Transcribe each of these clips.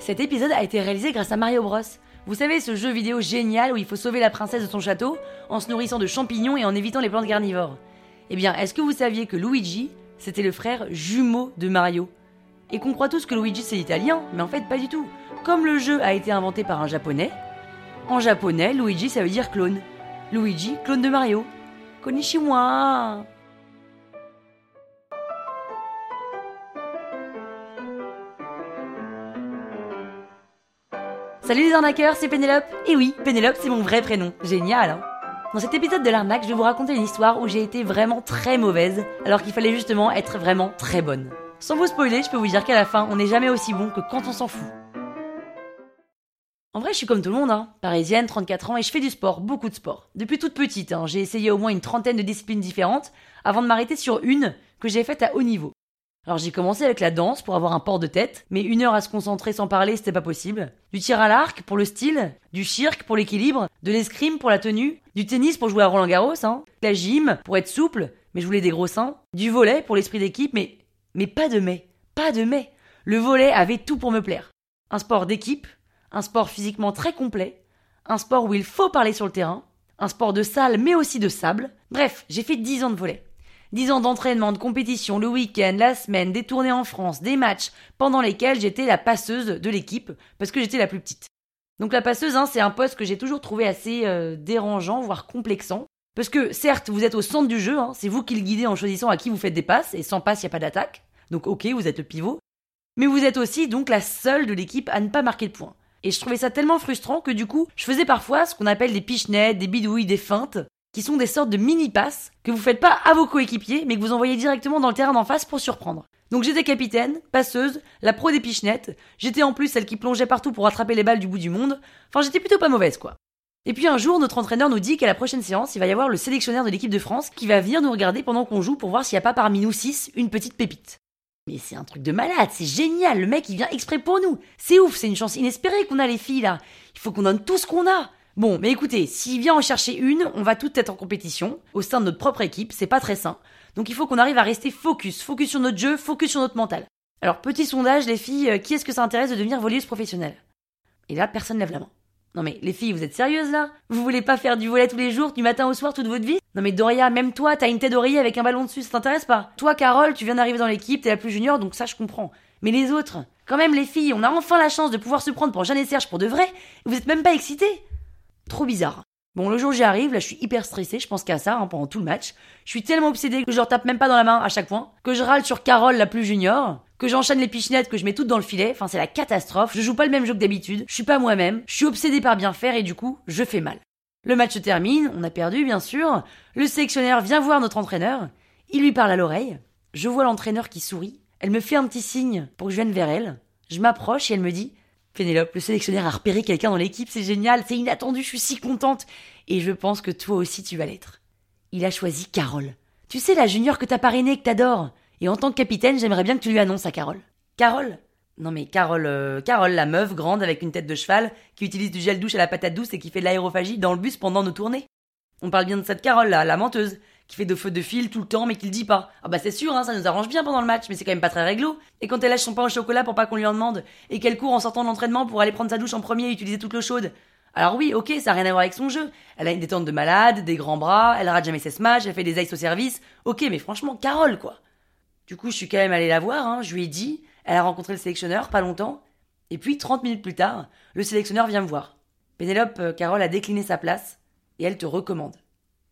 Cet épisode a été réalisé grâce à Mario Bros. Vous savez, ce jeu vidéo génial où il faut sauver la princesse de son château en se nourrissant de champignons et en évitant les plantes carnivores. Eh bien, est-ce que vous saviez que Luigi, c'était le frère jumeau de Mario? Et qu'on croit tous que Luigi c'est l'italien, mais en fait pas du tout. Comme le jeu a été inventé par un japonais, en japonais, Luigi ça veut dire clone. Luigi, clone de Mario. Konnichiwa Salut les arnaqueurs, c'est Pénélope. Et oui, Pénélope, c'est mon vrai prénom. Génial, hein Dans cet épisode de l'arnaque, je vais vous raconter une histoire où j'ai été vraiment très mauvaise, alors qu'il fallait justement être vraiment très bonne. Sans vous spoiler, je peux vous dire qu'à la fin, on n'est jamais aussi bon que quand on s'en fout. En vrai, je suis comme tout le monde, hein. Parisienne, 34 ans, et je fais du sport, beaucoup de sport. Depuis toute petite, hein, j'ai essayé au moins une trentaine de disciplines différentes, avant de m'arrêter sur une que j'ai faite à haut niveau. Alors j'ai commencé avec la danse pour avoir un port de tête, mais une heure à se concentrer sans parler, c'était pas possible. Du tir à l'arc pour le style, du cirque pour l'équilibre, de l'escrime pour la tenue, du tennis pour jouer à Roland Garros, hein, la gym pour être souple, mais je voulais des gros seins, du volet pour l'esprit d'équipe, mais mais pas de mais, pas de mais. Le volet avait tout pour me plaire. Un sport d'équipe, un sport physiquement très complet, un sport où il faut parler sur le terrain, un sport de salle mais aussi de sable. Bref, j'ai fait 10 ans de volet. Dix ans d'entraînement, de compétition, le week-end, la semaine, des tournées en France, des matchs, pendant lesquels j'étais la passeuse de l'équipe, parce que j'étais la plus petite. Donc la passeuse, hein, c'est un poste que j'ai toujours trouvé assez euh, dérangeant, voire complexant. Parce que certes, vous êtes au centre du jeu, hein, c'est vous qui le guidez en choisissant à qui vous faites des passes, et sans passe, il n'y a pas d'attaque. Donc ok, vous êtes le pivot. Mais vous êtes aussi donc la seule de l'équipe à ne pas marquer le point. Et je trouvais ça tellement frustrant que du coup, je faisais parfois ce qu'on appelle des pichenettes, des bidouilles, des feintes, qui sont des sortes de mini-passes que vous faites pas à vos coéquipiers, mais que vous envoyez directement dans le terrain d'en face pour surprendre. Donc j'étais capitaine, passeuse, la pro des pichenettes, j'étais en plus celle qui plongeait partout pour attraper les balles du bout du monde, enfin j'étais plutôt pas mauvaise quoi. Et puis un jour, notre entraîneur nous dit qu'à la prochaine séance, il va y avoir le sélectionneur de l'équipe de France qui va venir nous regarder pendant qu'on joue pour voir s'il n'y a pas parmi nous six une petite pépite. Mais c'est un truc de malade, c'est génial, le mec il vient exprès pour nous. C'est ouf, c'est une chance inespérée qu'on a les filles là. Il faut qu'on donne tout ce qu'on a. Bon, mais écoutez, s'il vient en chercher une, on va toutes être en compétition, au sein de notre propre équipe, c'est pas très sain. Donc il faut qu'on arrive à rester focus, focus sur notre jeu, focus sur notre mental. Alors petit sondage, les filles, euh, qui est-ce que ça intéresse de devenir voleuse professionnelle? Et là, personne lève la main. Non mais les filles, vous êtes sérieuses là? Vous voulez pas faire du volet tous les jours, du matin au soir, toute votre vie? Non mais Doria, même toi, t'as une tête d'oreiller avec un ballon dessus, ça t'intéresse pas? Toi, Carole, tu viens d'arriver dans l'équipe, t'es la plus junior, donc ça je comprends. Mais les autres, quand même les filles, on a enfin la chance de pouvoir se prendre pour Jeanne et Serge pour de vrai, vous êtes même pas excités? Trop bizarre. Bon, le jour j'y arrive, là, je suis hyper stressée, je pense qu'à ça hein, pendant tout le match. Je suis tellement obsédée que je leur tape même pas dans la main à chaque point, que je râle sur Carole, la plus junior, que j'enchaîne les pichinettes, que je mets toutes dans le filet. Enfin, c'est la catastrophe. Je joue pas le même jeu que d'habitude. Je suis pas moi-même. Je suis obsédée par bien faire et du coup, je fais mal. Le match se termine, on a perdu, bien sûr. Le sélectionneur vient voir notre entraîneur. Il lui parle à l'oreille. Je vois l'entraîneur qui sourit. Elle me fait un petit signe pour que je vienne vers elle. Je m'approche et elle me dit Pénélope, le sélectionneur a repéré quelqu'un dans l'équipe, c'est génial, c'est inattendu, je suis si contente. Et je pense que toi aussi tu vas l'être. Il a choisi Carole. Tu sais, la junior que t'as parrainée, que t'adores. Et en tant que capitaine, j'aimerais bien que tu lui annonces à Carole. Carole Non mais Carole, euh, Carole, la meuf grande avec une tête de cheval, qui utilise du gel douche à la patate douce et qui fait de l'aérophagie dans le bus pendant nos tournées. On parle bien de cette Carole là, la menteuse, qui fait de feux de fil tout le temps mais qui le dit pas. Ah bah c'est sûr, hein, ça nous arrange bien pendant le match, mais c'est quand même pas très réglo. Et quand elle lâche son pain au chocolat pour pas qu'on lui en demande, et qu'elle court en sortant de l'entraînement pour aller prendre sa douche en premier et utiliser toute l'eau chaude. Alors oui, ok, ça a rien à voir avec son jeu. Elle a une détente de malade, des grands bras, elle rate jamais ses smash, elle fait des ice au service. Ok, mais franchement, Carole quoi. Du coup, je suis quand même allée la voir, hein, je lui ai dit, elle a rencontré le sélectionneur, pas longtemps. Et puis, 30 minutes plus tard, le sélectionneur vient me voir. Pénélope, euh, Carole a décliné sa place, et elle te recommande.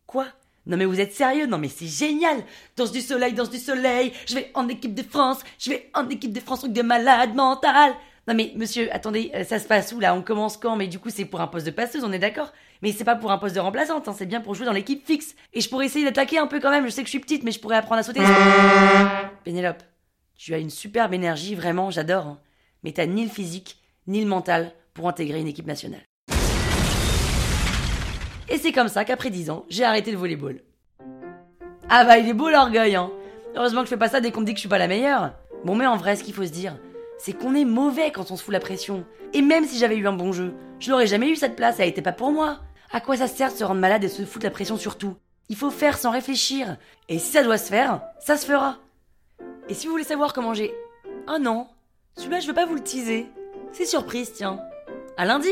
Quoi? Non mais vous êtes sérieux? Non mais c'est génial Danse du soleil, danse du soleil Je vais en équipe de France Je vais en équipe de France, truc de malade mental Non mais monsieur, attendez, euh, ça se passe où là? On commence quand? Mais du coup c'est pour un poste de passeuse, on est d'accord? Mais c'est pas pour un poste de remplaçante, hein, c'est bien pour jouer dans l'équipe fixe. Et je pourrais essayer d'attaquer un peu quand même, je sais que je suis petite, mais je pourrais apprendre à sauter. Pénélope, tu as une superbe énergie, vraiment, j'adore. hein. Mais t'as ni le physique, ni le mental pour intégrer une équipe nationale. Et c'est comme ça qu'après 10 ans, j'ai arrêté le volleyball. Ah bah il est beau l'orgueil, hein Heureusement que je fais pas ça dès qu'on me dit que je suis pas la meilleure. Bon mais en vrai, ce qu'il faut se dire, c'est qu'on est mauvais quand on se fout la pression. Et même si j'avais eu un bon jeu, je l'aurais jamais eu cette place, elle était pas pour moi. À quoi ça sert de se rendre malade et se foutre la pression sur tout? Il faut faire sans réfléchir. Et si ça doit se faire, ça se fera. Et si vous voulez savoir comment j'ai... Ah non, celui-là je veux pas vous le teaser. C'est surprise, tiens. À lundi